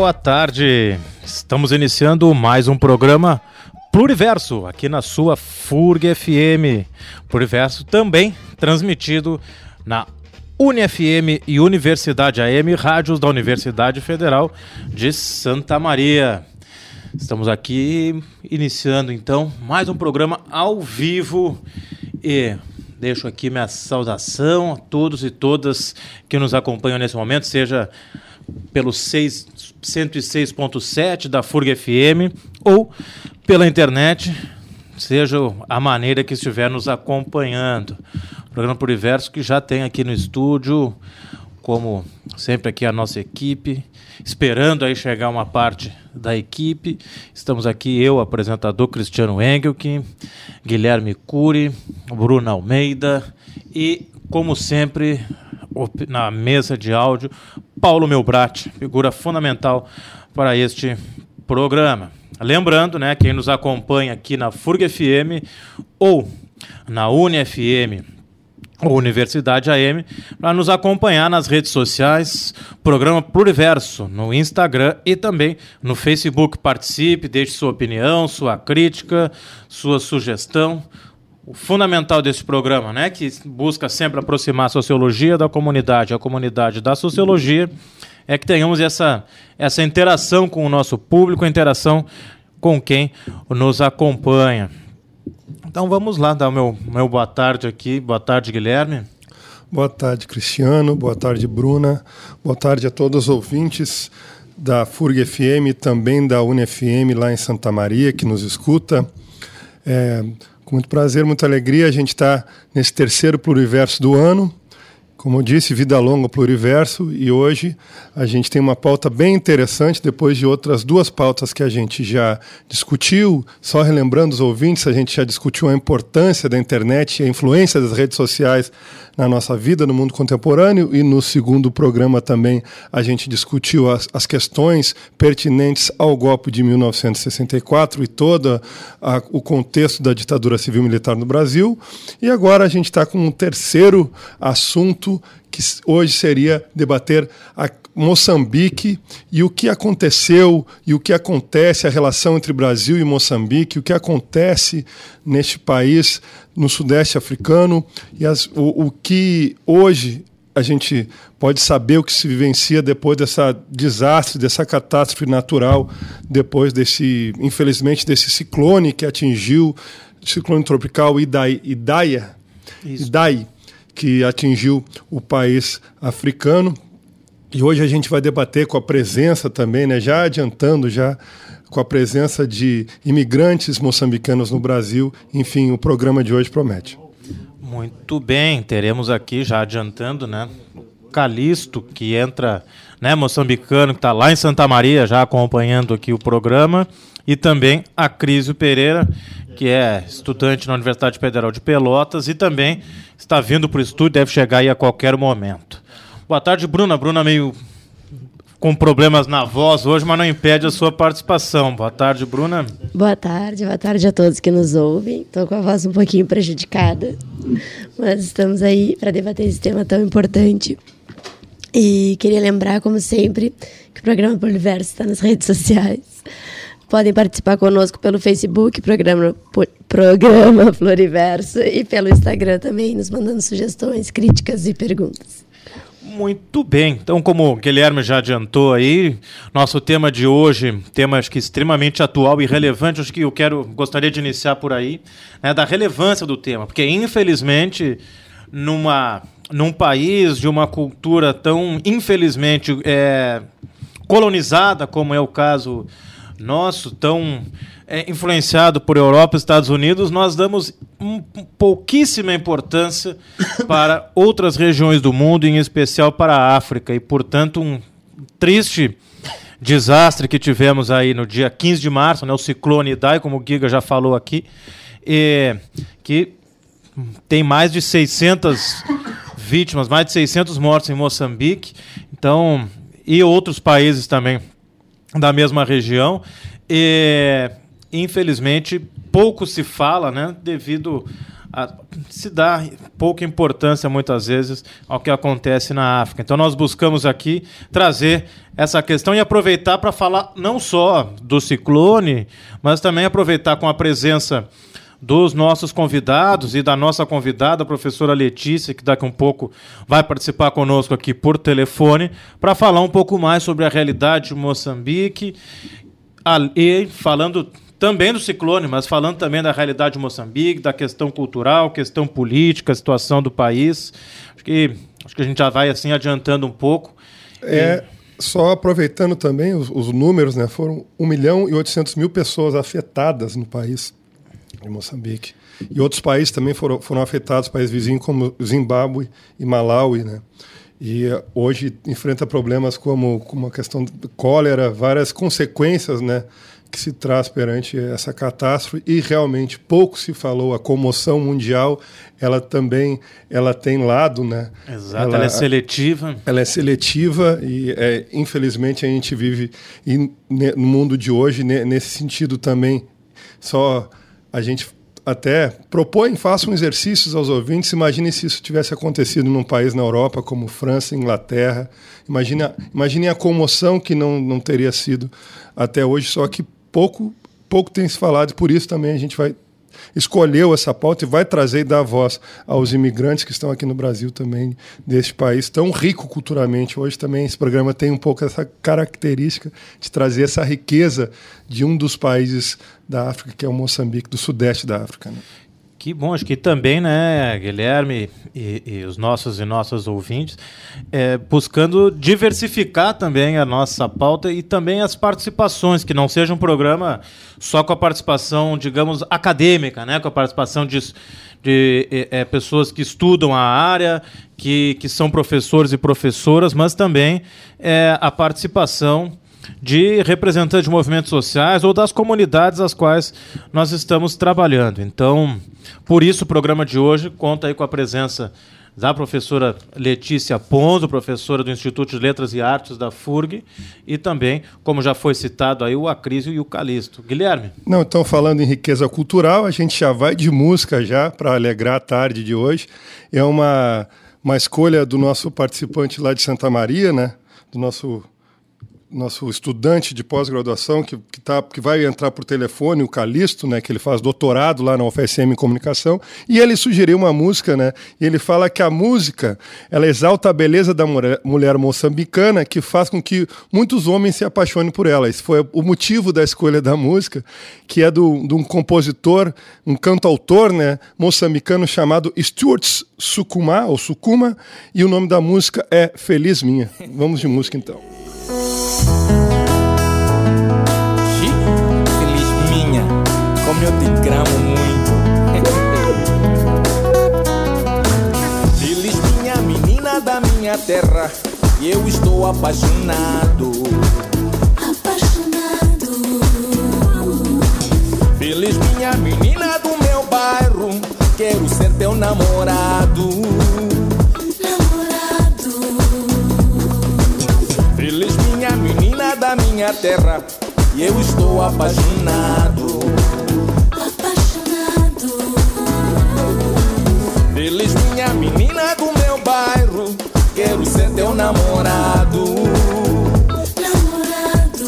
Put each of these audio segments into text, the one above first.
Boa tarde. Estamos iniciando mais um programa Pluriverso aqui na sua FURG FM. Pluriverso também transmitido na UniFM e Universidade AM, rádios da Universidade Federal de Santa Maria. Estamos aqui iniciando então mais um programa ao vivo e deixo aqui minha saudação a todos e todas que nos acompanham nesse momento, seja pelo 106.7 da FURG FM ou pela internet, seja a maneira que estiver nos acompanhando. O programa Pluriverso que já tem aqui no estúdio, como sempre aqui a nossa equipe, esperando aí chegar uma parte da equipe. Estamos aqui eu, apresentador Cristiano Engelke, Guilherme Cury, Bruno Almeida e, como sempre, na mesa de áudio, Paulo Melbrat, figura fundamental para este programa. Lembrando, né, quem nos acompanha aqui na FURG FM ou na UniFM ou Universidade AM, para nos acompanhar nas redes sociais, programa Pluriverso, no Instagram e também no Facebook. Participe, deixe sua opinião, sua crítica, sua sugestão. O fundamental desse programa, né, que busca sempre aproximar a sociologia da comunidade, a comunidade da sociologia, é que tenhamos essa, essa interação com o nosso público, interação com quem nos acompanha. Então vamos lá dar o meu, meu boa tarde aqui. Boa tarde, Guilherme. Boa tarde, Cristiano. Boa tarde, Bruna. Boa tarde a todos os ouvintes da FURG FM também da UniFM lá em Santa Maria, que nos escuta. É, com muito prazer, muita alegria, a gente está nesse terceiro pluriverso do ano. Como eu disse, vida longa pluriverso e hoje a gente tem uma pauta bem interessante depois de outras duas pautas que a gente já discutiu. Só relembrando os ouvintes, a gente já discutiu a importância da internet e a influência das redes sociais na nossa vida no mundo contemporâneo e no segundo programa também a gente discutiu as, as questões pertinentes ao golpe de 1964 e todo o contexto da ditadura civil militar no Brasil. E agora a gente está com um terceiro assunto que hoje seria debater a Moçambique e o que aconteceu e o que acontece, a relação entre Brasil e Moçambique, o que acontece neste país, no Sudeste Africano, e as, o, o que hoje a gente pode saber o que se vivencia depois dessa desastre, dessa catástrofe natural, depois desse, infelizmente, desse ciclone que atingiu, ciclone tropical Idai, Idaia, Idai, que atingiu o país africano. E hoje a gente vai debater com a presença também, né, já adiantando já com a presença de imigrantes moçambicanos no Brasil. Enfim, o programa de hoje promete. Muito bem, teremos aqui já adiantando, né, Calixto que entra, né, moçambicano que está lá em Santa Maria já acompanhando aqui o programa e também a Crisio Pereira que é estudante na Universidade Federal de Pelotas e também está vindo para o estúdio, deve chegar aí a qualquer momento. Boa tarde, Bruna. Bruna meio com problemas na voz hoje, mas não impede a sua participação. Boa tarde, Bruna. Boa tarde, boa tarde a todos que nos ouvem. Estou com a voz um pouquinho prejudicada, mas estamos aí para debater esse tema tão importante. E queria lembrar, como sempre, que o programa Poliverso está nas redes sociais. Podem participar conosco pelo Facebook, programa, programa Floriverso, e pelo Instagram também, nos mandando sugestões, críticas e perguntas. Muito bem. Então, como o Guilherme já adiantou aí, nosso tema de hoje, tema acho que extremamente atual e relevante, acho que eu quero gostaria de iniciar por aí, né, da relevância do tema, porque infelizmente numa num país de uma cultura tão infelizmente é, colonizada como é o caso nosso, tão é, influenciado por Europa e Estados Unidos, nós damos um, pouquíssima importância para outras regiões do mundo, em especial para a África, e, portanto, um triste desastre que tivemos aí no dia 15 de março, né, o ciclone Idai, como o Giga já falou aqui, e, que tem mais de 600 vítimas, mais de 600 mortos em Moçambique, então, e outros países também da mesma região. E, infelizmente, pouco se fala, né, devido a, se dá pouca importância muitas vezes ao que acontece na África. Então nós buscamos aqui trazer essa questão e aproveitar para falar não só do ciclone, mas também aproveitar com a presença dos nossos convidados e da nossa convidada, a professora Letícia, que daqui a um pouco vai participar conosco aqui por telefone, para falar um pouco mais sobre a realidade de Moçambique e falando também do ciclone, mas falando também da realidade de Moçambique, da questão cultural, questão política, situação do país. Acho que, acho que a gente já vai assim adiantando um pouco. É, e... Só aproveitando também os, os, números, né? Foram 1 milhão e 800 mil pessoas afetadas no país de Moçambique. E outros países também foram, foram afetados, países vizinhos como Zimbábue e Malawi, né? E eh, hoje enfrenta problemas como, como a questão de cólera, várias consequências, né? que se traz perante essa catástrofe e realmente pouco se falou a comoção mundial ela também ela tem lado né exato ela, ela é seletiva ela é seletiva e é, infelizmente a gente vive no mundo de hoje nesse sentido também só a gente até propõe, façam exercícios aos ouvintes. Imagine se isso tivesse acontecido num país na Europa como França, Inglaterra. Imagine, imagine a comoção que não, não teria sido até hoje, só que pouco, pouco tem se falado, por isso também a gente vai escolheu essa pauta e vai trazer e dar voz aos imigrantes que estão aqui no Brasil também, deste país tão rico culturalmente. Hoje também esse programa tem um pouco essa característica de trazer essa riqueza de um dos países da África, que é o Moçambique, do sudeste da África. Né? Que bom, acho que também, né, Guilherme e, e os nossos e nossas ouvintes, é, buscando diversificar também a nossa pauta e também as participações, que não seja um programa só com a participação, digamos, acadêmica, né, com a participação de, de é, pessoas que estudam a área, que, que são professores e professoras, mas também é, a participação de representantes de movimentos sociais ou das comunidades às quais nós estamos trabalhando. Então, por isso o programa de hoje conta aí com a presença da professora Letícia Ponzo, professora do Instituto de Letras e Artes da FURG, e também, como já foi citado aí, o Acrísio e o Calixto. Guilherme? Não, então falando em riqueza cultural, a gente já vai de música já para alegrar a tarde de hoje. É uma, uma escolha do nosso participante lá de Santa Maria, né? Do nosso nosso estudante de pós-graduação que, que, tá, que vai entrar por telefone, o Calixto, né, que ele faz doutorado lá na UFSM em comunicação, e ele sugeriu uma música, né, e ele fala que a música ela exalta a beleza da mulher, moçambicana que faz com que muitos homens se apaixonem por ela. Esse foi o motivo da escolha da música, que é do, de um compositor, um cantautor né, moçambicano chamado Stuart Sukuma, ou Sukuma, e o nome da música é Feliz Minha. Vamos de música então. Feliz minha, como eu te gramo muito. Feliz minha menina da minha terra, e eu estou apaixonado. Apaixonado. Feliz minha menina do meu bairro, quero ser teu namorado. Da minha terra e eu estou apaixonado. Apaixonado. Feliz minha menina do meu bairro, quero ser teu namorado. Namorado.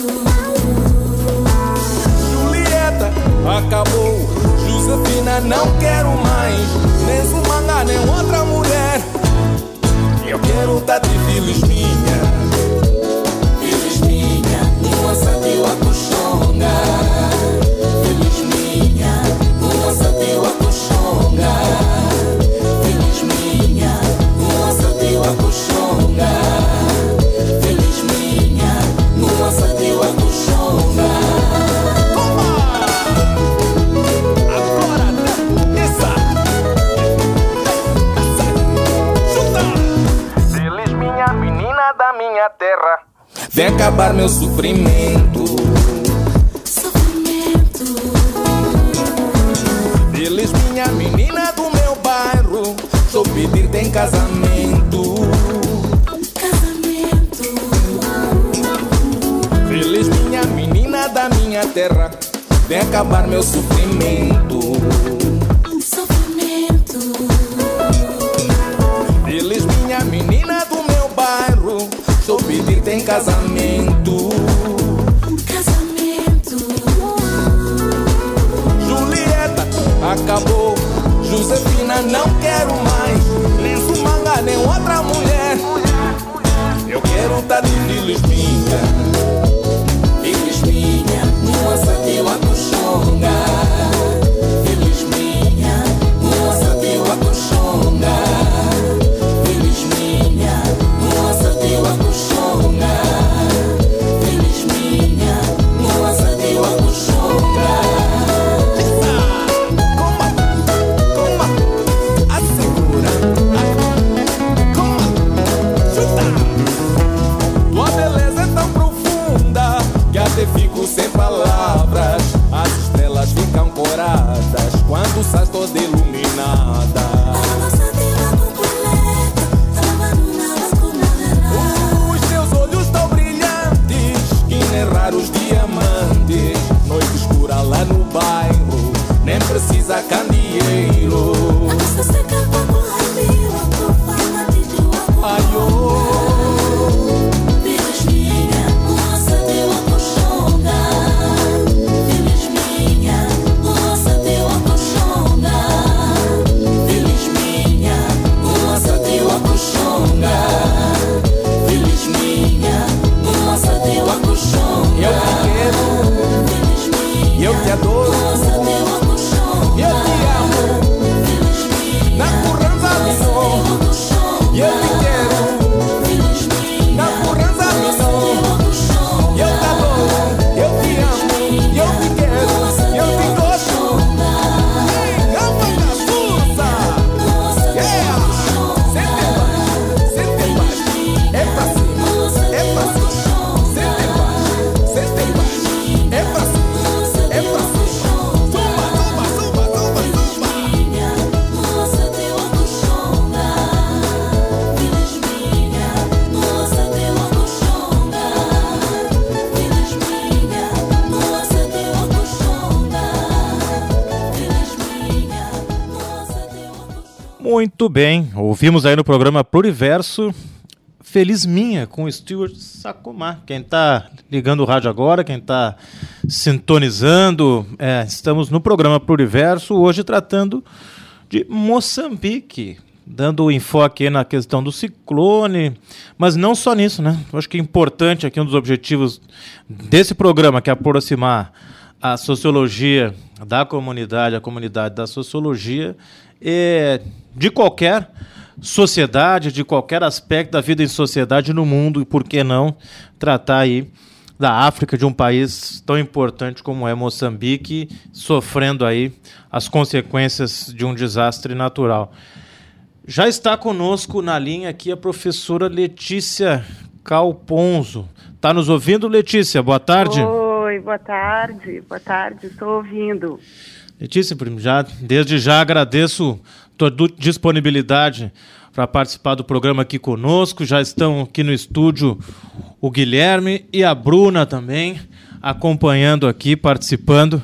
Julieta, acabou. Josefina, não quero mais. Nem Sumanga, nem outra mulher. Eu quero tá de feliz minha. Vem acabar meu sofrimento. Sofrimento. Feliz minha menina do meu bairro. Sou pedir-te em casamento. Casamento. Feliz minha menina da minha terra. Vem acabar meu. Sofrimento. Casamento. Casamento. Julieta acabou. Josefina não quero mais. Nem Sumanga, nem outra mulher. Eu quero tá de filhos Muito bem, ouvimos aí no programa Pluriverso Feliz Minha com o Stuart Sacomar. Quem está ligando o rádio agora, quem está sintonizando, é, estamos no programa Pluriverso hoje tratando de Moçambique, dando enfoque na questão do ciclone, mas não só nisso, né? Acho que é importante aqui um dos objetivos desse programa que é aproximar a sociologia da comunidade, a comunidade da sociologia, é, de qualquer sociedade, de qualquer aspecto da vida em sociedade no mundo, e por que não tratar aí da África, de um país tão importante como é Moçambique, sofrendo aí as consequências de um desastre natural. Já está conosco na linha aqui a professora Letícia Calponzo. Está nos ouvindo, Letícia? Boa tarde. Oi, boa tarde, boa tarde, estou ouvindo. Letícia, já, desde já agradeço tua disponibilidade para participar do programa aqui conosco. Já estão aqui no estúdio o Guilherme e a Bruna também, acompanhando aqui, participando,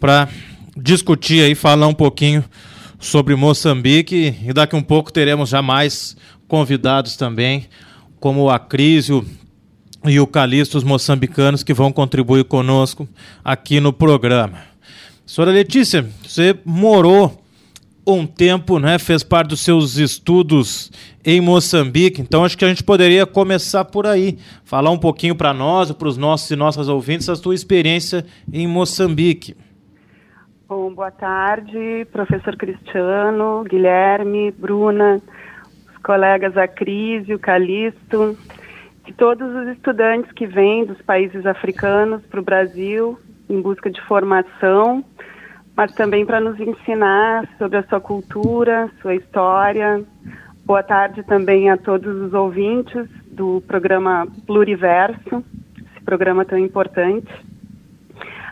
para discutir aí, falar um pouquinho sobre Moçambique. E daqui um pouco teremos já mais convidados também, como o Acrísio e o Calixto, os moçambicanos, que vão contribuir conosco aqui no programa. Senhora Letícia, você morou um tempo, né, fez parte dos seus estudos em Moçambique, então acho que a gente poderia começar por aí, falar um pouquinho para nós, para os nossos e nossas ouvintes, a sua experiência em Moçambique. Bom, boa tarde, professor Cristiano, Guilherme, Bruna, os colegas Acrísio, Calixto, e todos os estudantes que vêm dos países africanos para o Brasil em busca de formação, mas também para nos ensinar sobre a sua cultura, sua história. Boa tarde também a todos os ouvintes do programa Pluriverso, esse programa tão importante.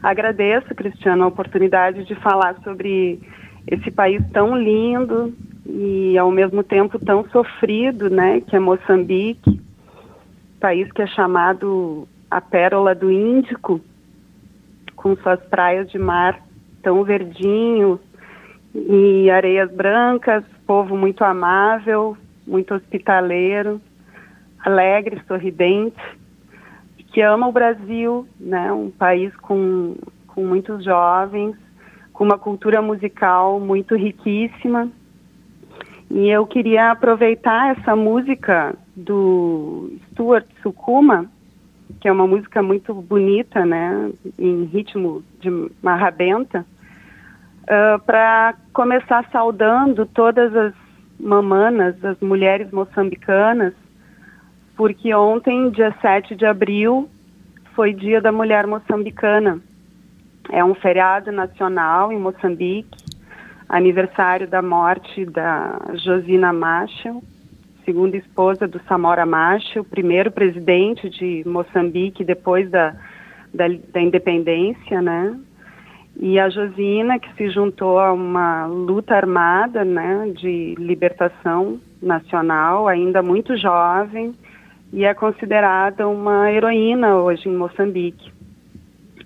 Agradeço, Cristiano, a oportunidade de falar sobre esse país tão lindo e ao mesmo tempo tão sofrido, né, que é Moçambique, país que é chamado a pérola do Índico, com suas praias de mar tão verdinho e areias brancas, povo muito amável, muito hospitaleiro, alegre, sorridente. que ama o Brasil, né? Um país com, com muitos jovens, com uma cultura musical muito riquíssima. E eu queria aproveitar essa música do Stuart Sukuma, que é uma música muito bonita, né, em ritmo de marrabenta, para começar saudando todas as mamanas, as mulheres moçambicanas, porque ontem, dia 7 de abril, foi Dia da Mulher Moçambicana. É um feriado nacional em Moçambique, aniversário da morte da Josina Machel, segunda esposa do Samora Machel, primeiro presidente de Moçambique depois da, da, da independência, né? E a Josina, que se juntou a uma luta armada, né, de libertação nacional, ainda muito jovem, e é considerada uma heroína hoje em Moçambique.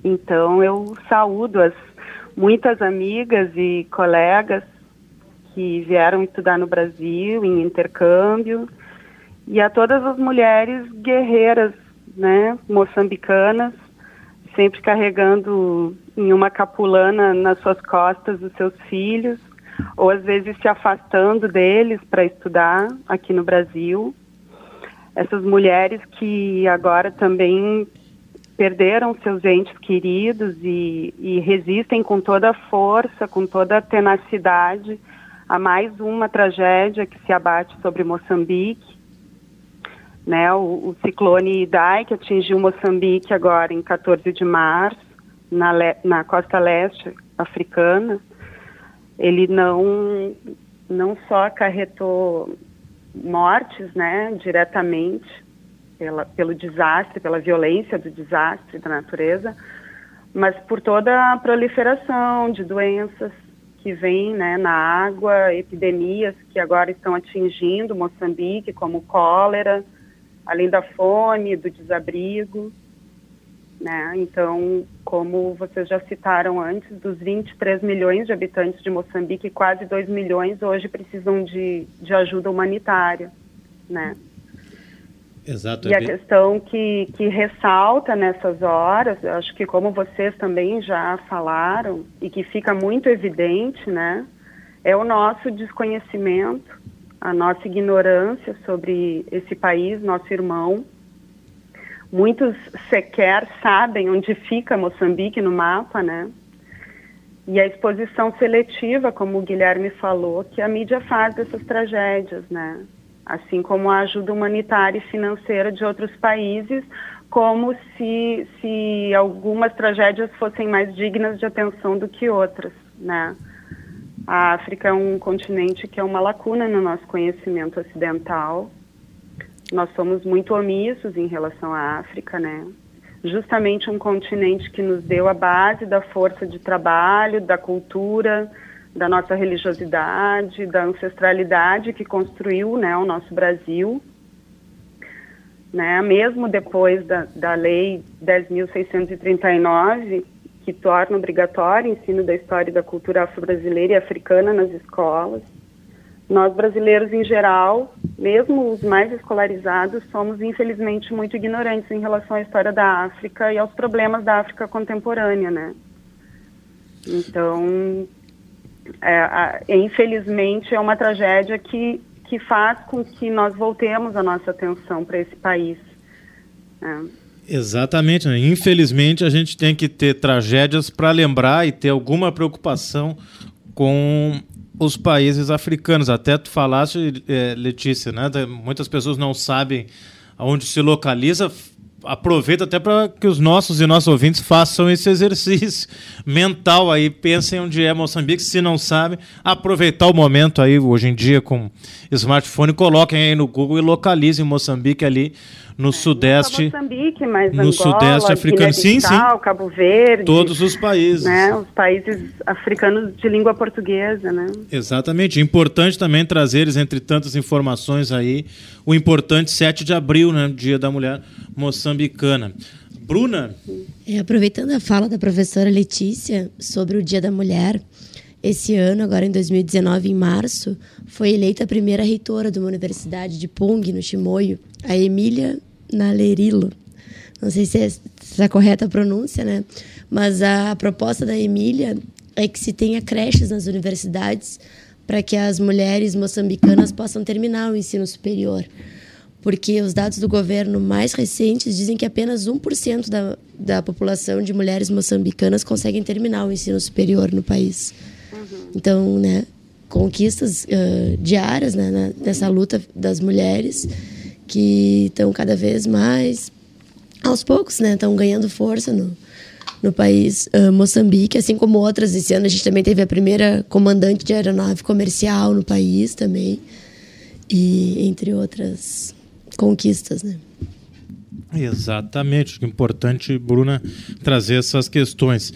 Então eu saúdo as muitas amigas e colegas que vieram estudar no Brasil em intercâmbio e a todas as mulheres guerreiras, né, moçambicanas, sempre carregando em uma capulana nas suas costas os seus filhos, ou às vezes se afastando deles para estudar aqui no Brasil. Essas mulheres que agora também perderam seus entes queridos e, e resistem com toda a força, com toda a tenacidade a mais uma tragédia que se abate sobre Moçambique. Né, o, o ciclone Idai, que atingiu Moçambique agora em 14 de março, na, le, na costa leste africana, ele não, não só acarretou mortes né, diretamente, pela, pelo desastre, pela violência do desastre da natureza, mas por toda a proliferação de doenças que vem né, na água, epidemias que agora estão atingindo Moçambique, como cólera, além da fome, do desabrigo. Né? Então, como vocês já citaram antes, dos 23 milhões de habitantes de Moçambique, quase 2 milhões hoje precisam de, de ajuda humanitária. Né? Exato. E é a bem- questão que, que ressalta nessas horas, eu acho que como vocês também já falaram, e que fica muito evidente, né, é o nosso desconhecimento, a nossa ignorância sobre esse país, nosso irmão. Muitos sequer sabem onde fica Moçambique no mapa, né? E a exposição seletiva, como o Guilherme falou, que a mídia faz dessas tragédias, né? Assim como a ajuda humanitária e financeira de outros países, como se, se algumas tragédias fossem mais dignas de atenção do que outras, né? A África é um continente que é uma lacuna no nosso conhecimento ocidental. Nós somos muito omissos em relação à África, né? Justamente um continente que nos deu a base da força de trabalho, da cultura, da nossa religiosidade, da ancestralidade que construiu né, o nosso Brasil. Né, mesmo depois da, da Lei 10.639, que torna obrigatório o ensino da história e da cultura afro-brasileira e africana nas escolas, nós brasileiros em geral, mesmo os mais escolarizados, somos infelizmente muito ignorantes em relação à história da África e aos problemas da África contemporânea, né? Então, é, infelizmente, é uma tragédia que, que faz com que nós voltemos a nossa atenção para esse país. né? Exatamente. né? Infelizmente, a gente tem que ter tragédias para lembrar e ter alguma preocupação com os países africanos. Até tu falaste, eh, Letícia, né? Muitas pessoas não sabem aonde se localiza. Aproveita até para que os nossos e nossos ouvintes façam esse exercício mental aí, pensem onde é Moçambique, se não sabem, aproveitar o momento aí, hoje em dia, com smartphone, coloquem aí no Google e localizem Moçambique ali no Não sudeste. Moçambique, mas no Angola, Sudeste africano. Sim, Guiné-Bissau, Cabo Verde. Todos os países. né, os países africanos de língua portuguesa, né? Exatamente. Importante também trazer, entre tantas informações aí, o importante 7 de abril, né? Dia da Mulher Moçambicana. Bruna, É, aproveitando a fala da professora Letícia sobre o Dia da Mulher, esse ano, agora em 2019, em março, foi eleita a primeira reitora de uma universidade de Pung, no Chimoio, a Emília Nalerilo. não sei se é, se é correta a pronúncia, né? Mas a proposta da Emília é que se tenha creches nas universidades para que as mulheres moçambicanas possam terminar o ensino superior. Porque os dados do governo mais recentes dizem que apenas 1% da, da população de mulheres moçambicanas conseguem terminar o ensino superior no país. Então, né, conquistas uh, diárias né, na, nessa luta das mulheres que estão cada vez mais, aos poucos, né, estão ganhando força no, no país uh, Moçambique, assim como outras. Esse ano a gente também teve a primeira comandante de aeronave comercial no país também, e entre outras conquistas, né. Exatamente, é importante, Bruna, trazer essas questões.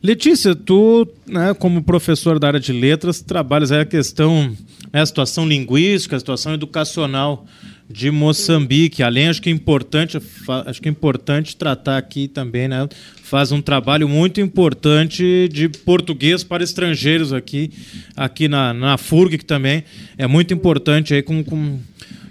Letícia, tu, né, como professor da área de letras, trabalhas a questão, né, a situação linguística, a situação educacional de Moçambique. Além, acho que é importante, acho que é importante tratar aqui também, né, faz um trabalho muito importante de português para estrangeiros aqui, aqui na, na FURG, que também é muito importante aí com, com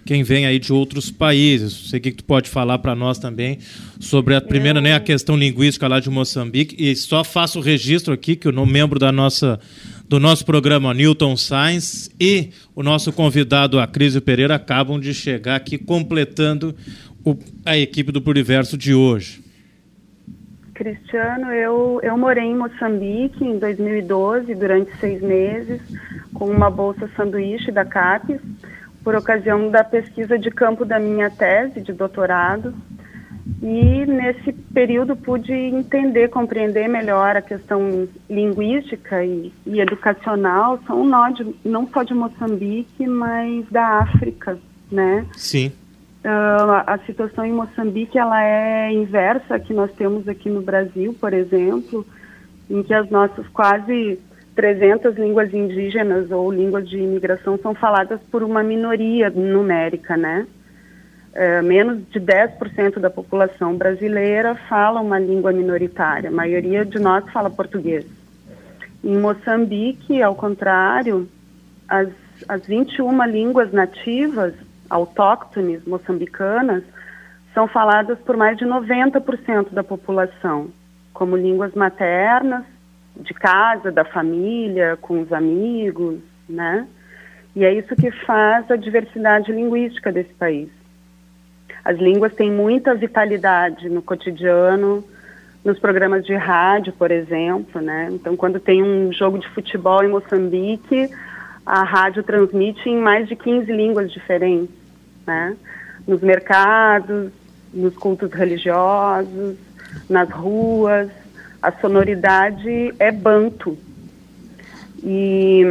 quem vem aí de outros países. Sei que tu pode falar para nós também sobre a primeira, né, a questão linguística lá de Moçambique e só faço o registro aqui que o membro da nossa do nosso programa Newton Sainz e o nosso convidado Acrísio Pereira acabam de chegar aqui completando o, a equipe do Pluriverso de hoje. Cristiano, eu, eu morei em Moçambique em 2012 durante seis meses com uma bolsa sanduíche da CAPES por ocasião da pesquisa de campo da minha tese de doutorado. E nesse período pude entender, compreender melhor a questão linguística e, e educacional, são não, de, não só de Moçambique, mas da África, né? Sim. Uh, a situação em Moçambique ela é inversa que nós temos aqui no Brasil, por exemplo, em que as nossas quase 300 línguas indígenas ou línguas de imigração são faladas por uma minoria numérica, né? É, menos de 10% da população brasileira fala uma língua minoritária. A maioria de nós fala português. Em Moçambique, ao contrário, as, as 21 línguas nativas, autóctones moçambicanas, são faladas por mais de 90% da população, como línguas maternas, de casa, da família, com os amigos, né? E é isso que faz a diversidade linguística desse país. As línguas têm muita vitalidade no cotidiano, nos programas de rádio, por exemplo, né? Então, quando tem um jogo de futebol em Moçambique, a rádio transmite em mais de 15 línguas diferentes, né? Nos mercados, nos cultos religiosos, nas ruas, a sonoridade é banto. E,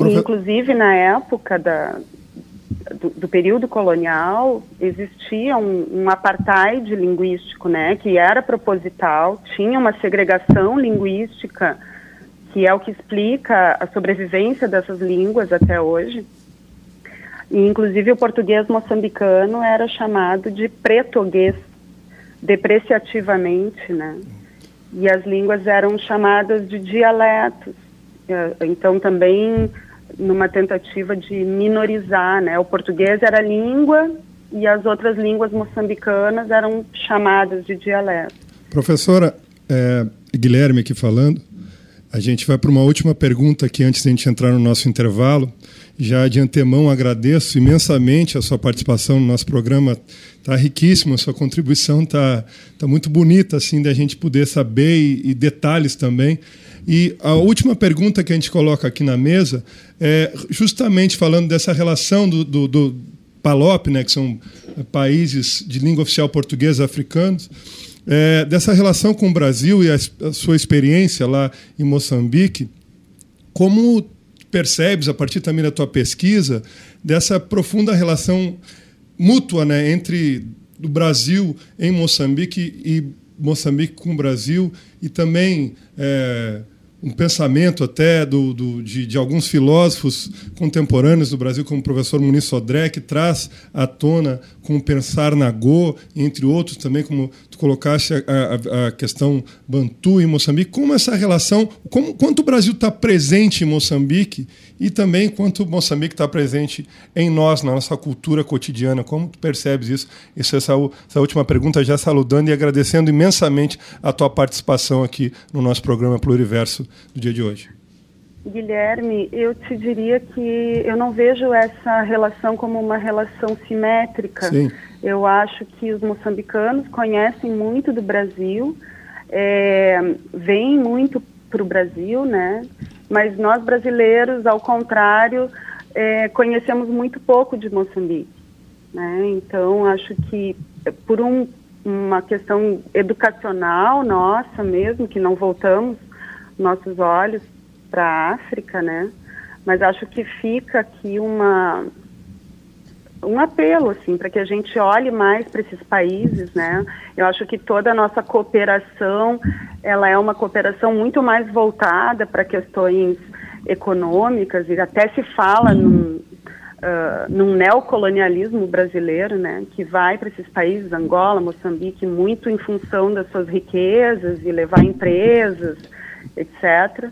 e inclusive, na época da, do, do, período colonial, existia um, um, apartheid linguístico, né, que era proposital, tinha uma segregação linguística, que é o que explica a sobrevivência dessas línguas até hoje. E, inclusive, o português moçambicano era chamado de pretoguês, depreciativamente, né e as línguas eram chamadas de dialetos. É, então, também numa tentativa de minorizar, né? O português era língua e as outras línguas moçambicanas eram chamadas de dialetos. Professora, é, Guilherme aqui falando, a gente vai para uma última pergunta aqui antes de a gente entrar no nosso intervalo. Já de antemão agradeço imensamente a sua participação no nosso programa. Está riquíssimo, a sua contribuição está tá muito bonita, assim, da gente poder saber e, e, detalhes também. E a última pergunta que a gente coloca aqui na mesa é justamente falando dessa relação do, do, do PALOP, né, que são países de língua oficial portuguesa africanos, é, dessa relação com o Brasil e a, a sua experiência lá em Moçambique, como percebes, a partir também da tua pesquisa, dessa profunda relação mútua né, entre o Brasil em Moçambique e Moçambique com o Brasil, e também é, um pensamento até do, do- de, de alguns filósofos contemporâneos do Brasil, como o professor Muniz Sodré, que traz à tona com o pensar na Go, entre outros também, como colocaste a, a- a questão Bantu em Moçambique, como essa relação, como, quanto o Brasil está presente em Moçambique e também quanto Moçambique está presente em nós, na nossa cultura cotidiana, como tu percebes isso? Isso essa, u- essa última pergunta já saludando e agradecendo imensamente a tua participação aqui no nosso programa Pluriverso do dia de hoje. Guilherme, eu te diria que eu não vejo essa relação como uma relação simétrica. Sim. Eu acho que os moçambicanos conhecem muito do Brasil, é, vêm muito para o Brasil, né? Mas nós brasileiros, ao contrário, é, conhecemos muito pouco de Moçambique. Né? Então, acho que eh, por um- uma questão educacional nossa mesmo, que não voltamos nossos olhos para a África, né? Mas acho que fica aqui uma um apelo assim para que a gente olhe mais para esses países, né? Eu acho que toda a nossa cooperação, ela é uma cooperação muito mais voltada para questões econômicas e até se fala num, ah, num neocolonialismo brasileiro, né, que vai para esses países, Angola, Moçambique, muito em função das suas riquezas e levar empresas, etc.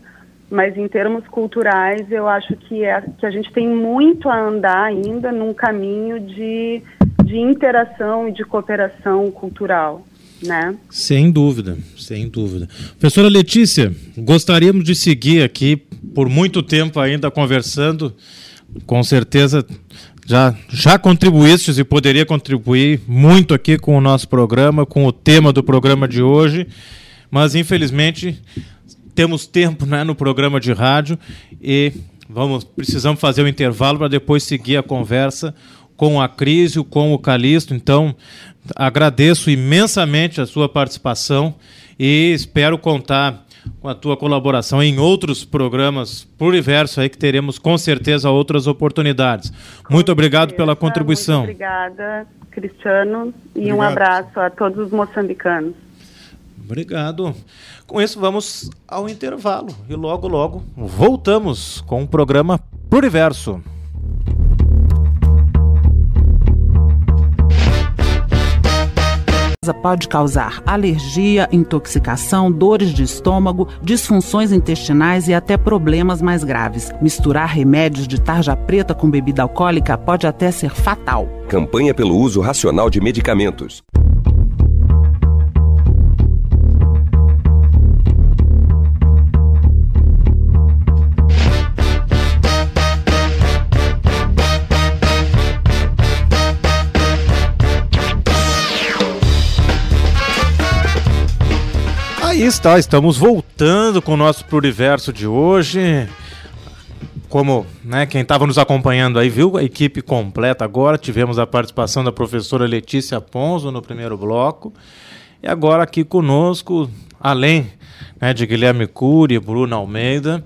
Mas em termos culturais, eu acho que, é, que a gente tem muito a andar ainda num caminho de, de interação e de cooperação cultural, né? Sem dúvida, sem dúvida. Professora Letícia, gostaríamos de seguir aqui por muito tempo ainda conversando. Com certeza já, já contribuíste e poderia contribuir muito aqui com o nosso programa, com o tema do programa de hoje, mas infelizmente temos tempo né, no programa de rádio e vamos precisamos fazer o intervalo para depois seguir a conversa com a Crísio, com o Calixto. Então, agradeço imensamente a sua participação e espero contar com a tua colaboração em outros programas pluriverso aí que teremos com certeza outras oportunidades. Muito obrigado pela Muito contribuição. obrigada, Cristiano, e um Obrigado. abraço a todos os moçambicanos. Obrigado. Com isso, vamos ao intervalo e logo, logo voltamos com o programa Pluriverso. pode causar alergia, intoxicação, dores de estômago, disfunções intestinais e até problemas mais graves. Misturar remédios de tarja preta com bebida alcoólica pode até ser fatal. Campanha pelo uso racional de medicamentos. Está, estamos voltando com o nosso Pluriverso de hoje. Como né, quem estava nos acompanhando aí viu, a equipe completa agora. Tivemos a participação da professora Letícia Ponzo no primeiro bloco. E agora aqui conosco, além né, de Guilherme Cury e Bruno Almeida,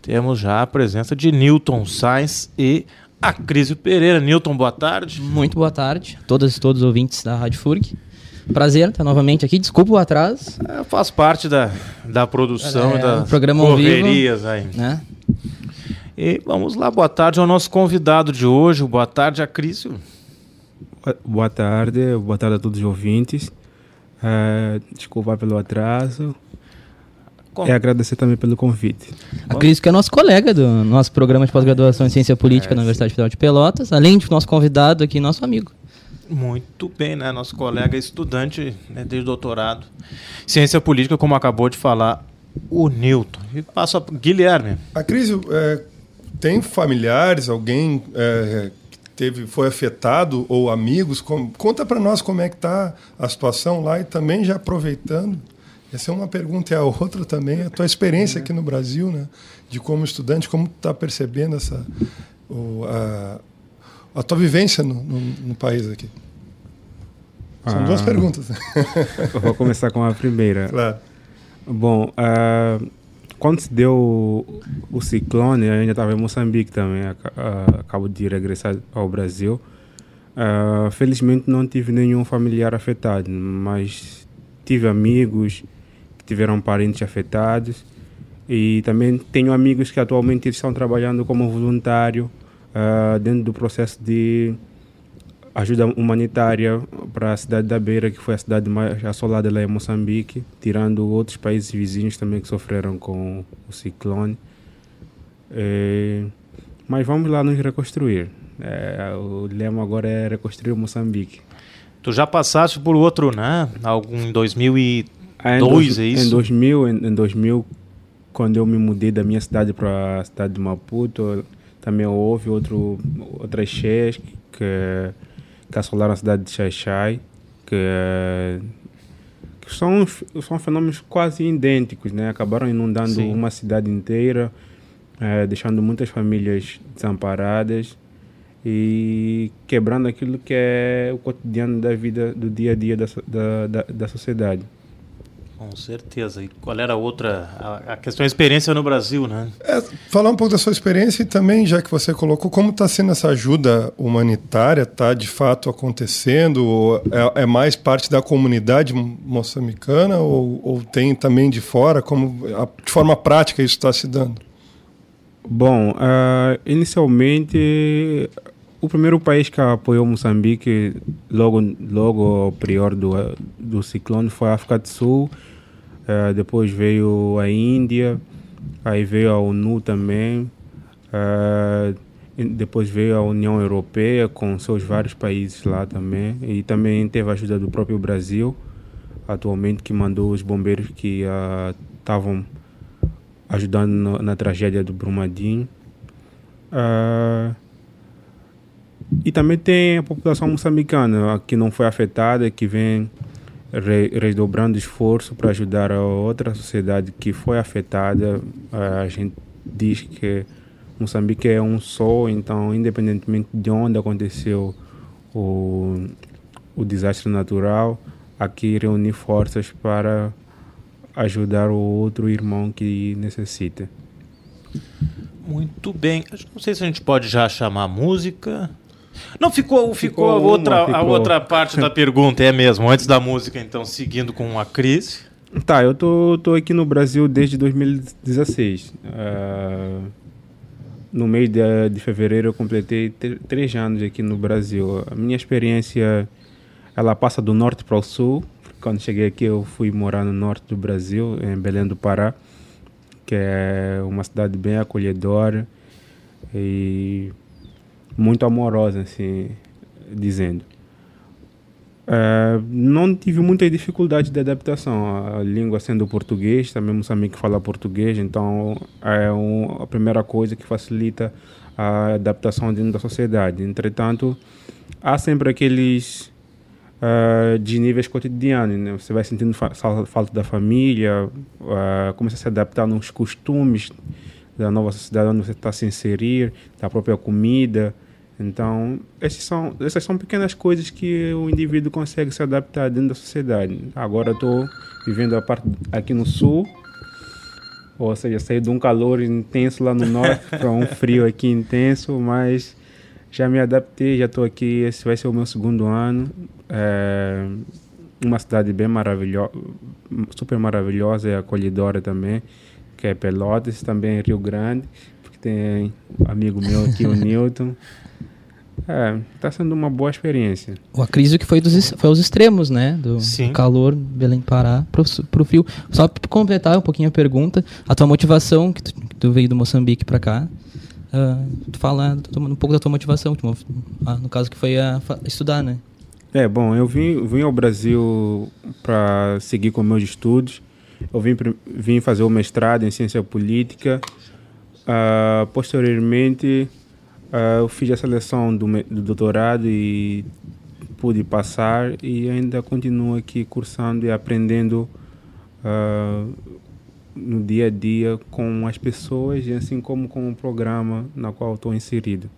temos já a presença de Newton Sainz e a Crisio Pereira. Newton, boa tarde. Muito boa tarde todas e todos os ouvintes da Rádio FURG. Prazer estar novamente aqui. Desculpa o atraso, É, faz parte da, da produção É, e das um programa vivo. correrias aí. né? E vamos lá, boa tarde ao nosso convidado de hoje. Boa tarde a Crício. Boa- tarde, boa tarde a todos os ouvintes. Eh, desculpa pelo atraso. Com- E agradecer também pelo convite. A Cris, que é nosso colega do nosso programa de pós-graduação em Ciência Política na Universidade Federal de Pelotas, além de nosso convidado aqui, nosso amigo. Muito bem, né? Nosso colega estudante né, de doutorado. Ciência política, como acabou de falar o Newton. E passo a Guilherme. A crise é, tem familiares, alguém é, teve, foi afetado ou amigos? Conta para nós como é que está a situação lá e também já aproveitando. Essa é uma pergunta e a outra também. A tua experiência aqui no Brasil, né? De como estudante, como tu está percebendo essa, o, a, a tua vivência no, no, no país aqui. São Ah. duas perguntas. vou começar com a primeira. claro. Bom, ah, quando se deu o, ciclone, eu ainda estava em Moçambique também, aca- acabo de regressar ao Brasil. Ah, felizmente não tive nenhum familiar afetado, mas tive amigos que tiveram parentes afetados E também tenho amigos que atualmente estão trabalhando como voluntário ah, dentro do processo de ajuda humanitária para a cidade da Beira, que foi a cidade mais assolada lá em Moçambique, tirando outros países vizinhos também que sofreram com o ciclone. Eh, mas vamos lá nos reconstruir. Eh, o lema agora é reconstruir Moçambique. Tu já passaste por outro, né? Algum em 2002, Ah, em dois- é isso? Em 2000, em, em 2000, quando eu me mudei da minha cidade para a cidade de Maputo, também houve outro, outras cheias que, que assolaram a cidade de Xaixai, que, que são, são fenômenos quase idênticos, né? Acabaram inundando Sim. uma cidade inteira, eh, deixando muitas famílias desamparadas e quebrando aquilo que é o cotidiano da vida, do dia a dia da, da, da, da sociedade. Com certeza. E qual era a outra? A, a questão da experiência no Brasil, né? É, falar um pouco da sua experiência e também, já que você colocou, como está sendo essa ajuda humanitária? Está de fato acontecendo? Ou É, é mais parte da comunidade moçambicana ou, ou tem também de fora? Como, a- de forma prática isso está se dando? Bom, ah, inicialmente, o primeiro país que apoiou Moçambique logo, logo ao prior do, do ciclone foi a África do Sul. Ah, depois veio a Índia, aí veio a ONU também. e depois veio a União Europeia com seus vários países lá também. E também teve a ajuda do próprio Brasil, atualmente, que mandou os bombeiros que ah, estavam ajudando no- na tragédia do Brumadinho. Ah, e também tem a população moçambicana que não foi afetada, que vem redobrando esforço para ajudar a outra sociedade que foi afetada. Ah, a gente diz que Moçambique é um só, então, independentemente de onde aconteceu o, o desastre natural, aqui reunir forças para ajudar o outro irmão que necessita. Muito bem. Não sei se a gente pode já chamar música. Não, ficou, ficou, a, uma, outra, a ficou. outra parte da pergunta, é mesmo. Antes da música, então, seguindo com a crise. Tá, eu tô, tô aqui no Brasil desde 2016. Ah, no mês de, de fevereiro eu completei tr- três anos aqui no Brasil. A minha experiência, ela passa do norte para o sul. Quando cheguei aqui eu fui morar no norte do Brasil, em Belém do Pará, que é uma cidade bem acolhedora e muito amorosa, assim, dizendo. É, não tive muita dificuldade de adaptação. A língua sendo português, também Moçambique fala português, então é um, a primeira coisa que facilita a adaptação dentro da sociedade. Entretanto, há sempre aqueles ah, desníveis cotidianos. Né? Você vai sentindo fa falta da família, ah, começa a se adaptar nos costumes da nova sociedade onde você está se inserir, da própria comida. Então, esses são, essas são pequenas coisas que o indivíduo consegue se adaptar dentro da sociedade. Agora estou vivendo a parte aqui no sul, ou seja, saí de um calor intenso lá no norte para um frio aqui intenso, mas já me adaptei, já estou aqui, esse vai ser o meu segundo ano. É uma cidade bem maravilhosa, super maravilhosa e acolhedora também, que é Pelotas, também Rio Grande, porque tem um amigo meu aqui, o Newton. É, tá sendo uma boa experiência. O crise que foi, dos, foi aos extremos, né? Do Sim. calor, Belém Pará, pro, su- pro frio. Só para completar um pouquinho a pergunta, a tua motivação, que tu, que tu veio do Moçambique para cá, ah, tu fala um pouco da tua motivação, tu ah, no caso que foi a, fa- estudar, né? É, bom, eu vim, vim ao Brasil para seguir com meus estudos. Eu vim, vim fazer o mestrado em ciência política. Ah, posteriormente, ah, eu fiz a seleção do, do doutorado e pude passar e ainda continuo aqui cursando e aprendendo ah, no dia a dia com as pessoas e assim como com o programa na qual estou inserido.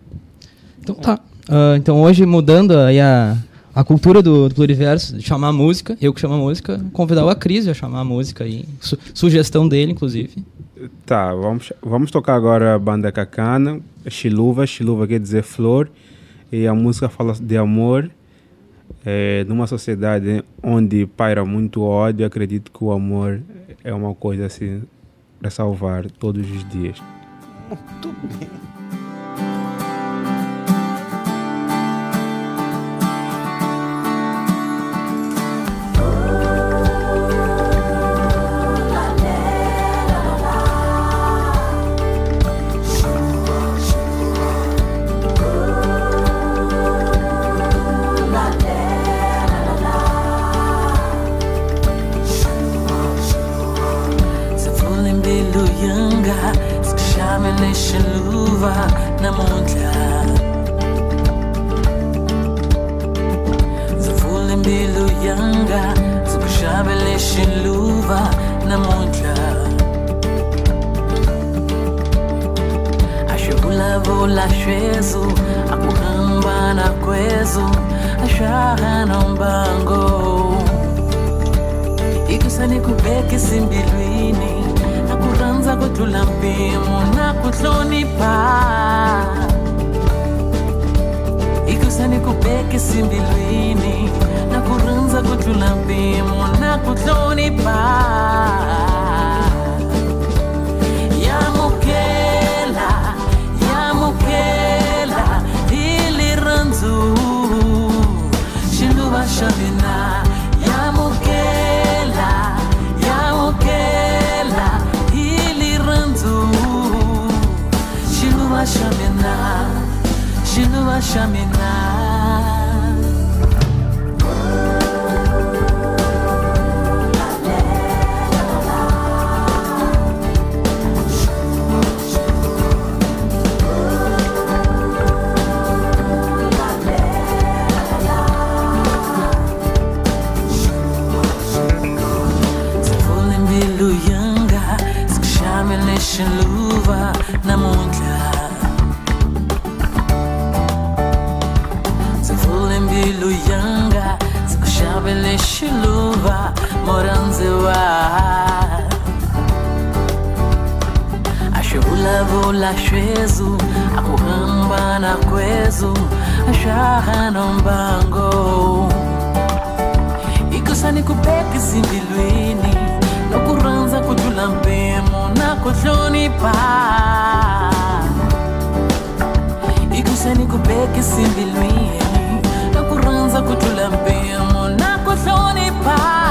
Então tá. Ah, então hoje mudando aí a, a cultura do, do Pluriverso, de chamar a música, eu que chamo a música, convidar o Acris a chamar a música aí, su- sugestão dele, inclusive. Tá, vamos, vamos tocar agora a banda Cacana, Chiluva. Chiluva quer dizer flor. E a música fala de amor. É, numa sociedade onde paira muito ódio, acredito que o amor é uma coisa assim para salvar todos os dias. Muito bem. kuva namuntlha. Ndzi pfule mbilu yanga ndzi ku xavele xiluva namuntlha. A xi vulavula xwezu a ku hambana kwezu a xa hana mbango ikusani ku bekisi mbilwini ta ku rhandza ku tlula mpimo na ku hlonipha. Hikusa ni ku bekisi mbilwini na ku rhandza ku tlula mpimo na ku hlonipha. Yamukela hi xiluva xa are. Ashulavola shezu, akuhamba na kwezu, mbango. Kupeki nokuranza kujula mpemo na kuhlonipha. Ikusani kupeki sindilwini, nokuranza mpemo na.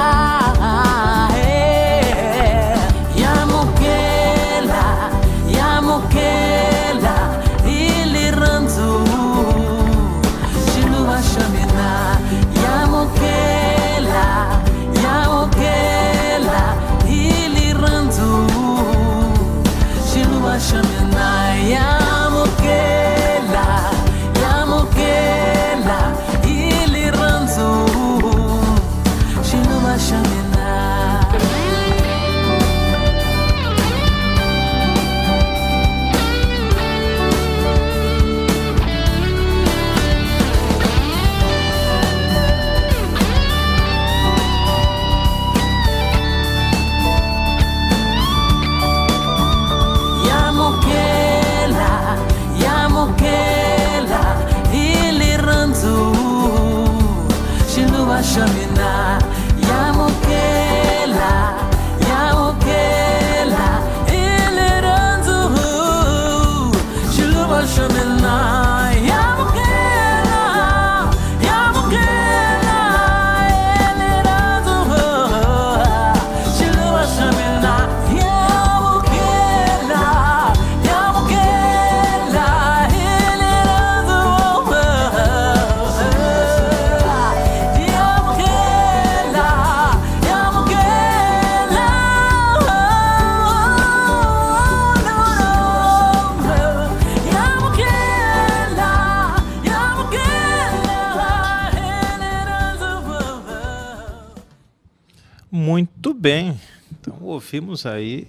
Ouvimos aí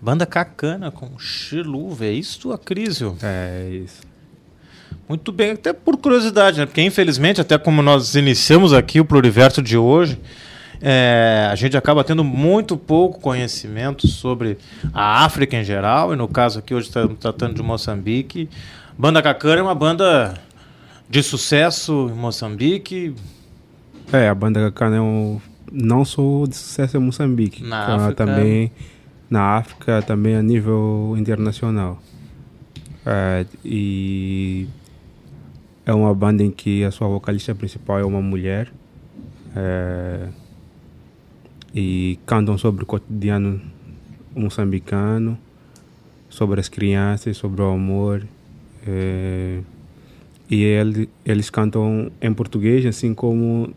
Banda Cacana com Chiluva. É isso, Acrísio? É isso. Muito bem, até por curiosidade, né? Porque infelizmente, até como nós iniciamos aqui o Pluriverso de hoje, é, a gente acaba tendo muito pouco conhecimento sobre a África em geral, e no caso aqui hoje estamos tratando de Moçambique. Banda Cacana é uma banda de sucesso em Moçambique, É, a banda Cacana é um, não só de sucesso em Moçambique, Na África. também na África, também a nível internacional. É, e é uma banda em que a sua vocalista principal é uma mulher. É, e cantam sobre o cotidiano moçambicano, sobre as crianças, sobre o amor. É, e ele, eles cantam em português, assim como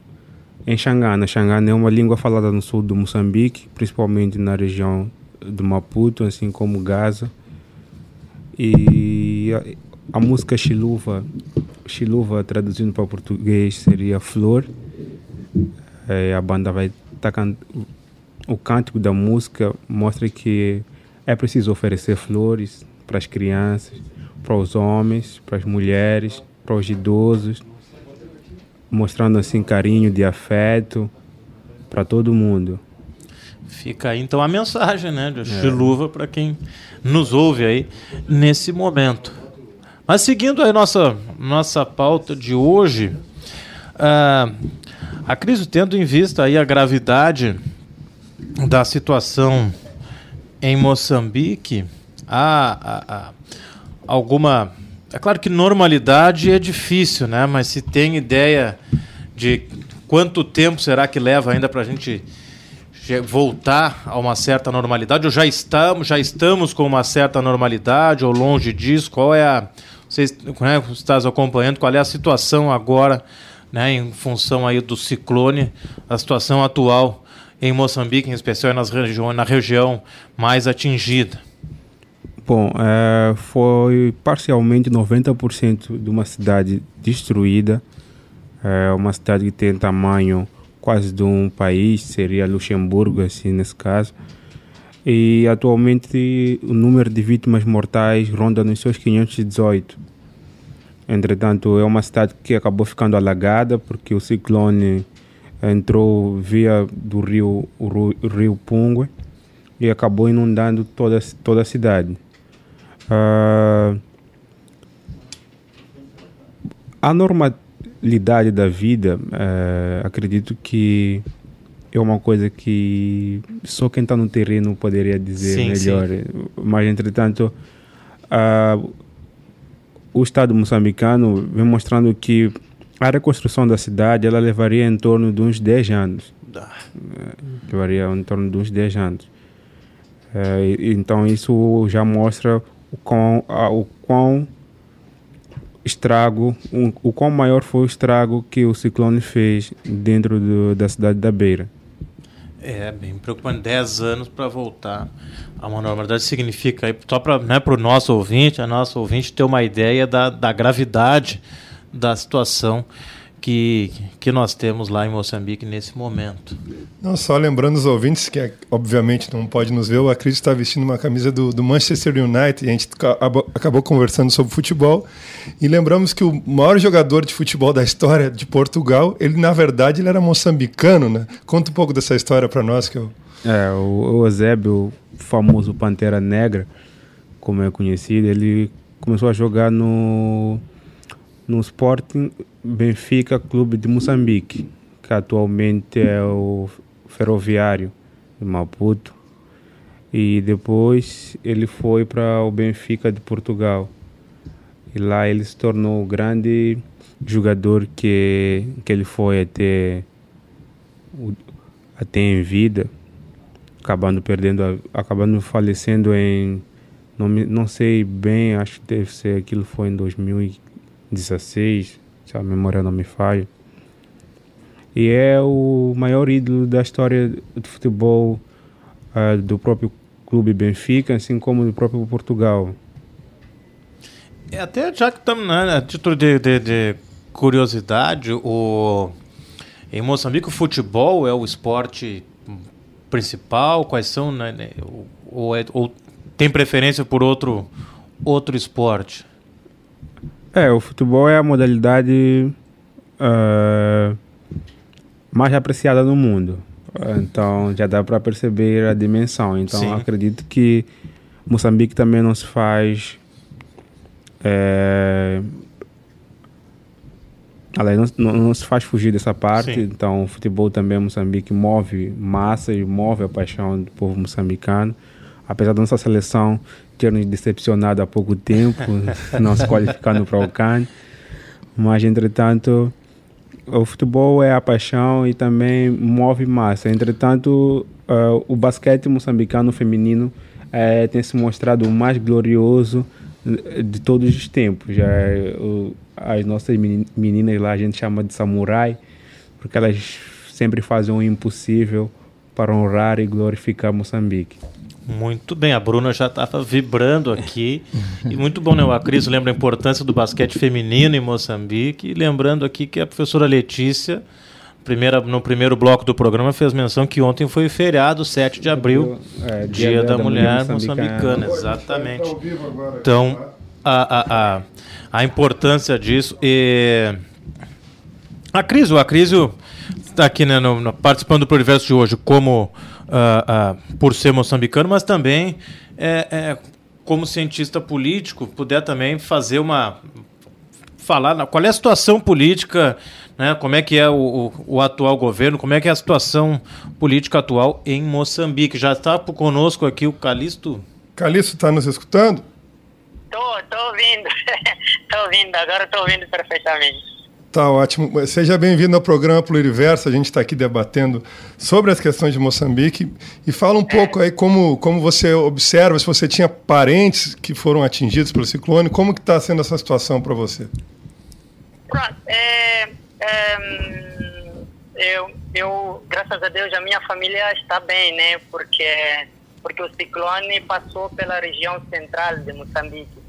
em Xangana. Xangana é uma língua falada no sul do Moçambique, principalmente na região do Maputo, assim como Gaza. E a, a música Chiluva, Chiluva traduzindo para português seria Flor. É, a banda vai estar cantando. O cântico da música mostra que é preciso oferecer flores para as crianças, para os homens, para as mulheres, para os idosos, mostrando assim carinho de afeto para todo mundo. Fica aí então a mensagem, né, de Chiluva para quem nos ouve aí nesse momento. Mas seguindo aí nossa nossa pauta de hoje, ah, a crise tendo em vista aí a gravidade da situação em Moçambique, há, há- há alguma. É claro que normalidade é difícil, né? Mas se tem ideia de quanto tempo será que leva ainda para a gente voltar a uma certa normalidade? Ou já estamos, já estamos com uma certa normalidade, ou longe disso? Qual é a. Vocês né, estás acompanhando, qual é a situação agora, né, em função aí do ciclone, a situação atual em Moçambique, em especial nas regiões, na região mais atingida? Bom, eh, foi parcialmente 90% de uma cidade destruída. É uma cidade que tem tamanho quase de um país, seria Luxemburgo, assim, nesse caso. E atualmente o número de vítimas mortais ronda nos seus 518. Entretanto, é uma cidade que acabou ficando alagada porque o ciclone entrou via do rio, o rio Pungue e acabou inundando toda, toda a cidade. Ah, a normalidade da vida, eh, acredito que é uma coisa que só quem está no terreno poderia dizer Sim, melhor. sim. Mas, entretanto, ah, o Estado moçambicano vem mostrando que a reconstrução da cidade ela levaria em torno de uns 10 anos. Eh, Levaria em torno de uns 10 anos. Eh, então isso já mostra o quão, o quão estrago, o quão maior foi o estrago que o ciclone fez dentro do- da cidade da Beira. É, bem preocupante. 10 anos para voltar a uma normalidade significa, só para né, o nosso ouvinte, a nossa ouvinte ter uma ideia da, da gravidade da situação que, que nós temos lá em Moçambique nesse momento. Não, só lembrando os ouvintes que, obviamente, não pode nos ver, o Acris está vestindo uma camisa do, do Manchester United e a gente ca- acabou, acabou conversando sobre futebol. E lembramos que o maior jogador de futebol da história de Portugal, ele, na verdade, ele era moçambicano, né? Conta um pouco dessa história para nós, que eu... É, o, o Eusébio, o famoso Pantera Negra, como é conhecido, ele começou a jogar no, no Sporting Benfica Clube de Moçambique, que atualmente é o Ferroviário de Maputo. E depois ele foi para o Benfica de Portugal. E lá ele se tornou o grande jogador que, que ele foi até, até em vida acabando perdendo, acabando falecendo em, não, não sei bem, acho que deve ser, aquilo foi em 2016, se a memória não me falha. E é o maior ídolo da história do futebol ah, do próprio clube Benfica, assim como do próprio Portugal. É, até já que estamos, né, a título de, de- de curiosidade, o, em Moçambique o futebol é o esporte principal? Quais são, né, né, ou é- ou tem preferência por outro, outro esporte? É, o futebol é a modalidade ah, mais apreciada no mundo. Então já dá para perceber a dimensão. Então Sim. acredito que Moçambique também não se faz. É, aliás, não, não, se faz fugir dessa parte. Sim. Então o futebol também em Moçambique move massa e move a paixão do povo moçambicano. apesar da nossa seleção ter nos decepcionado há pouco tempo, não se qualificando para o CAN, mas entretanto o futebol é a paixão e também move massa. Entretanto, uh, o basquete moçambicano feminino uh, tem se mostrado o mais glorioso de todos os tempos. Já, uh, as nossas meninas lá a gente chama de samurai, porque elas sempre fazem o impossível para honrar e glorificar Moçambique. Muito bem, a Bruna já estava vibrando aqui. e muito bom, né? O Acris lembra a importância do basquete feminino em Moçambique. E lembrando aqui que a professora Letícia, primeira, no primeiro bloco do programa, fez menção que ontem foi feriado, 7 de abril, É, Dia, Dia da, da Mulher, Mulher Moçambicana. Moçambicana. Exatamente. Então, a, a, a, a importância disso. E... A Cris, o Acrísio está aqui né, no- no- participando do Pluriverso de hoje como ah, por ser moçambicano, mas também é, é, como cientista político, puder também fazer uma falar na- qual é a situação política, né, como é que é o, o- o atual governo, como é que é a situação política atual em Moçambique. Já está conosco aqui o Calixto. Calixto está nos escutando? Tô, tô ouvindo. tô ouvindo, agora tô ouvindo perfeitamente. Tá ótimo. Seja bem-vindo ao programa Pluriverso. A gente está aqui debatendo sobre as questões de Moçambique. E fala um pouco aí como, como você observa, se você tinha parentes que foram atingidos pelo ciclone, como que está sendo essa situação para você? É, é, eu, eu, graças a Deus, a minha família está bem, né? Porque, porque o ciclone passou pela região central de Moçambique.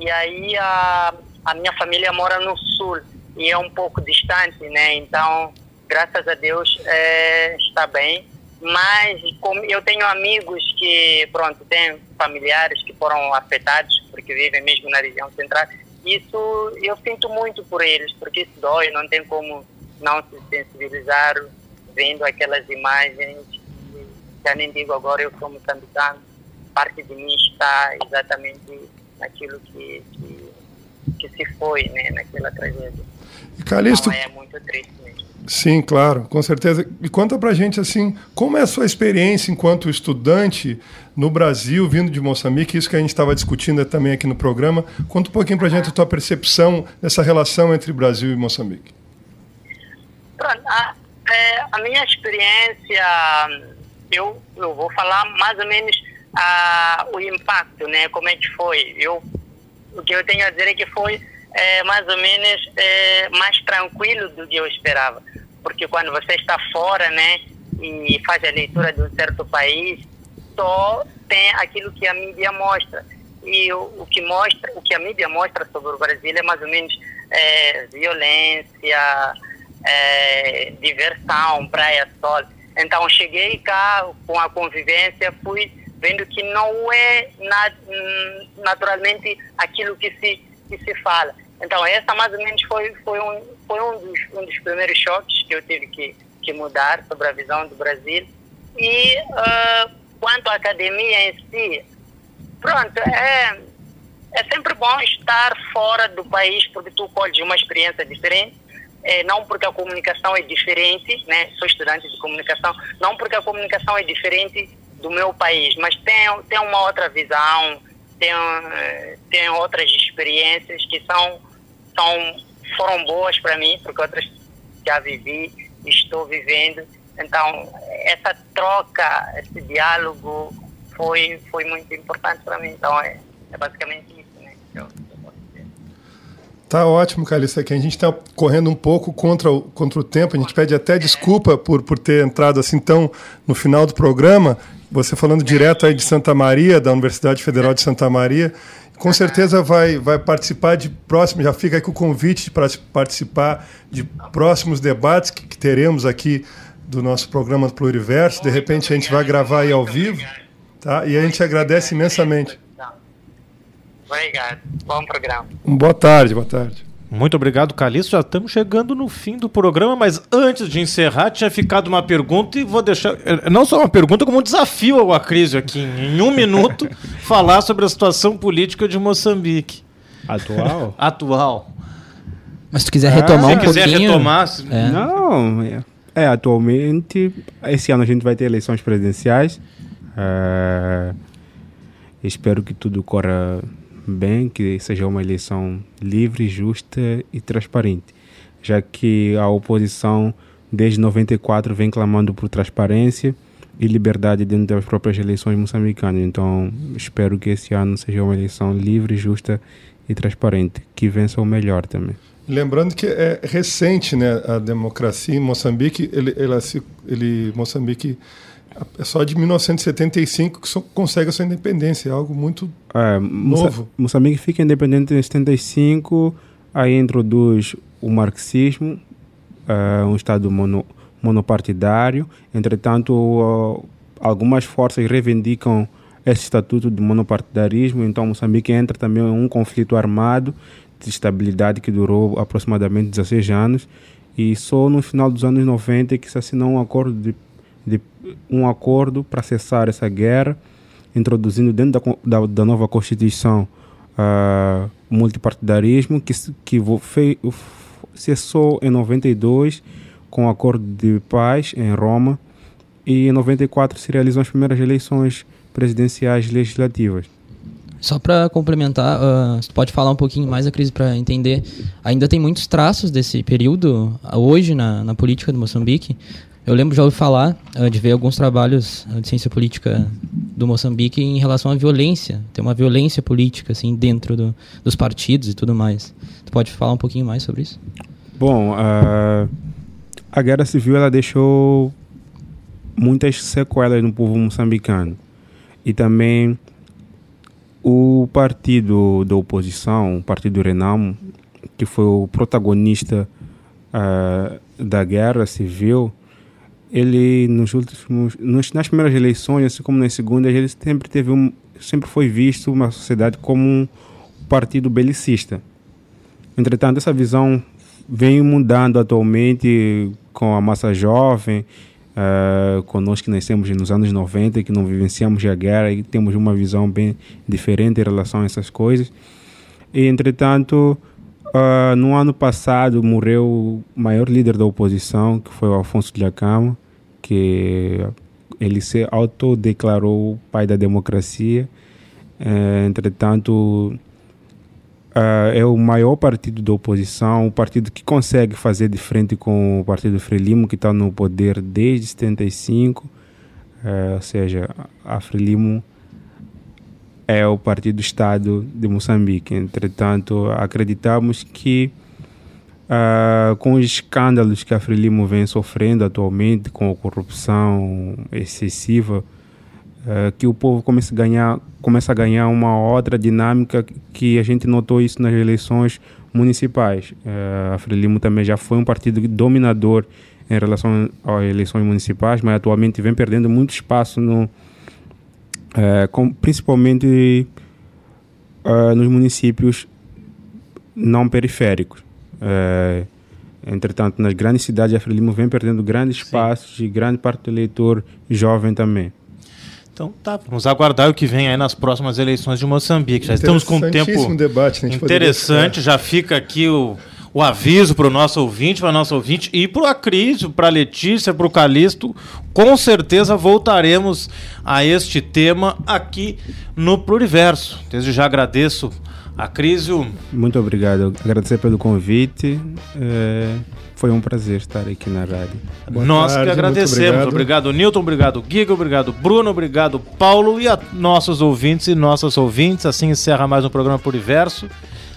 E aí a, a minha família mora no sul e é um pouco distante, né? Então, graças a Deus, é, está bem. Mas como eu tenho amigos que, pronto, têm familiares que foram afetados porque vivem mesmo na região central. Isso eu sinto muito por eles, porque isso dói, não tem como não se sensibilizar vendo aquelas imagens. Já nem digo agora, eu sou moçambicano, parte de mim está exatamente naquilo que, que, que se foi, né, naquela tragédia. Calixto, é muito triste mesmo. sim, claro, com certeza. E conta pra gente assim, como é a sua experiência enquanto estudante no Brasil, vindo de Moçambique, isso que a gente estava discutindo também aqui no programa. Conta um pouquinho pra gente a tua percepção dessa relação entre Brasil e Moçambique. Pronto, a, é, a minha experiência, eu, eu vou falar mais ou menos ah, o impacto, né? Como é que foi. Eu, o que eu tenho a dizer é que foi é, mais ou menos é, mais tranquilo do que eu esperava. Porque quando você está fora, né, e faz a leitura de um certo país, só tem aquilo que a mídia mostra. E o, o que mostra, o que a mídia mostra sobre o Brasil é mais ou menos é, violência, é, diversão, praia, sol. Então cheguei cá com a convivência, fui vendo que não é na, hum, naturalmente aquilo que se que se fala. Então essa mais ou menos foi foi um foi um dos, um dos primeiros choques que eu tive que que mudar sobre a visão do Brasil e ah, quanto à academia em si, pronto é é sempre bom estar fora do país porque tu colhes uma experiência diferente é, não porque a comunicação é diferente, né? Sou estudante de comunicação, não porque a comunicação é diferente do meu país, mas tem, tem uma outra visão, tem, tem outras experiências que são, são foram boas para mim, porque outras já vivi, estou vivendo. Então, essa troca, esse diálogo foi, foi muito importante para mim. Então, é, é basicamente isso, né? que eu- Tá ótimo, Calixto, aqui. A gente está correndo um pouco contra o, contra o tempo. A gente pede até desculpa por, por ter entrado assim tão no final do programa. Você falando direto aí de Santa Maria, da Universidade Federal de Santa Maria. Com certeza vai, vai participar de próximos. Já fica aqui o convite para participar de próximos debates que, que teremos aqui do nosso programa Pluriverso. De repente a gente vai gravar aí ao vivo. Tá? E a gente agradece imensamente. Obrigado. Bom programa. Boa tarde, boa tarde. Muito obrigado, Calixto. Já estamos chegando no fim do programa, mas antes de encerrar, tinha ficado uma pergunta e vou deixar. eh, Não só uma pergunta, como um desafio ao Acrísio aqui, em um minuto, falar sobre a situação política de Moçambique. Atual? Atual. Mas se tu quiser Ah, retomar se um quiser pouquinho... retomar, É. Não, é, é, atualmente, esse ano a gente vai ter eleições presidenciais. É, Espero que tudo corra bem, que seja uma eleição livre, justa e transparente, já que a oposição desde 94 vem clamando por transparência e liberdade dentro das próprias eleições moçambicanas. Então, espero que esse ano seja uma eleição livre, justa e transparente, que vença o melhor também. Lembrando que é recente, né, a democracia em Moçambique, ele, ela se, ele, Moçambique é só de 1975 que consegue a sua independência, é algo muito É, novo. Moçambique fica independente em 75, aí introduz o marxismo, é, um Estado mono, monopartidário. Entretanto, algumas forças reivindicam esse estatuto de monopartidarismo, então Moçambique entra também em um conflito armado de estabilidade que durou aproximadamente 16 anos e só no final dos anos 90 que se assinou um acordo de, de um acordo para cessar essa guerra introduzindo dentro da, da, da nova Constituição o multipartidarismo, que, que vo- fei- f- cessou em 92 com o acordo de paz em Roma e em 94 se realizam as primeiras eleições presidenciais legislativas. Só para complementar, ah, você pode falar um pouquinho mais a crise para entender. Ainda tem muitos traços desse período hoje na, na política do Moçambique. Eu lembro, já ouvi falar ah, de ver alguns trabalhos ah, de ciência política do Moçambique em relação à violência. Tem uma violência política assim dentro do- dos partidos e tudo mais. Tu pode falar um pouquinho mais sobre isso? Bom, ah, a guerra civil ela deixou muitas sequelas no povo moçambicano e também o partido da oposição, o partido Renamo, que foi o protagonista ah, da guerra civil, ele nos últimos, nos- nas primeiras eleições, assim como nas segundas, ele sempre teve um, sempre foi visto uma sociedade como um partido belicista. Entretanto, essa visão vem mudando atualmente com a massa jovem, uh, conosco que nascemos nos anos 90, que não vivenciamos a guerra e temos uma visão bem diferente em relação a essas coisas. E, entretanto, ah, no ano passado morreu o maior líder da oposição, que foi o Afonso de Acama, que ele se autodeclarou pai da democracia. Eh, entretanto, ah, é o maior partido da oposição, o partido que consegue fazer de frente com o partido Frelimo, que está no poder desde 75. Eh, ou seja, a Frelimo é o partido do Estado de Moçambique. Entretanto, acreditamos que ah, com os escândalos que a Frelimo vem sofrendo atualmente, com a corrupção excessiva, ah, que o povo começa a ganhar começa a ganhar uma outra dinâmica que a gente notou isso nas eleições municipais. Ah, a Frelimo também já foi um partido dominador em relação às eleições municipais, mas atualmente vem perdendo muito espaço no eh, com- principalmente eh, nos municípios não periféricos. Eh, entretanto, nas grandes cidades, a Frelimo vem perdendo grandes espaços e grande parte do eleitor jovem também. Então tá, vamos aguardar o que vem aí nas próximas eleições de Moçambique. Já estamos com um tempo debate, né? Interessante, já fica aqui o, o aviso para o nosso ouvinte, para nosso ouvinte e para o Acrísio, para a Letícia, para o Calixto. Com certeza voltaremos a este tema aqui no Pluriverso. Desde já agradeço a Crísio. Muito obrigado. Agradecer pelo convite. Eh, foi um prazer estar aqui na rádio. Nós que agradecemos. Obrigado. Newton. Obrigado, Giga. Obrigado, Bruno. Obrigado, Paulo. E a nossos ouvintes e nossas ouvintes. Assim encerra mais um programa Pluriverso.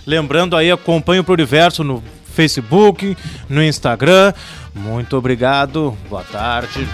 Lembrando aí, acompanhe o Pluriverso no Facebook, no Instagram. Muito obrigado. Boa tarde.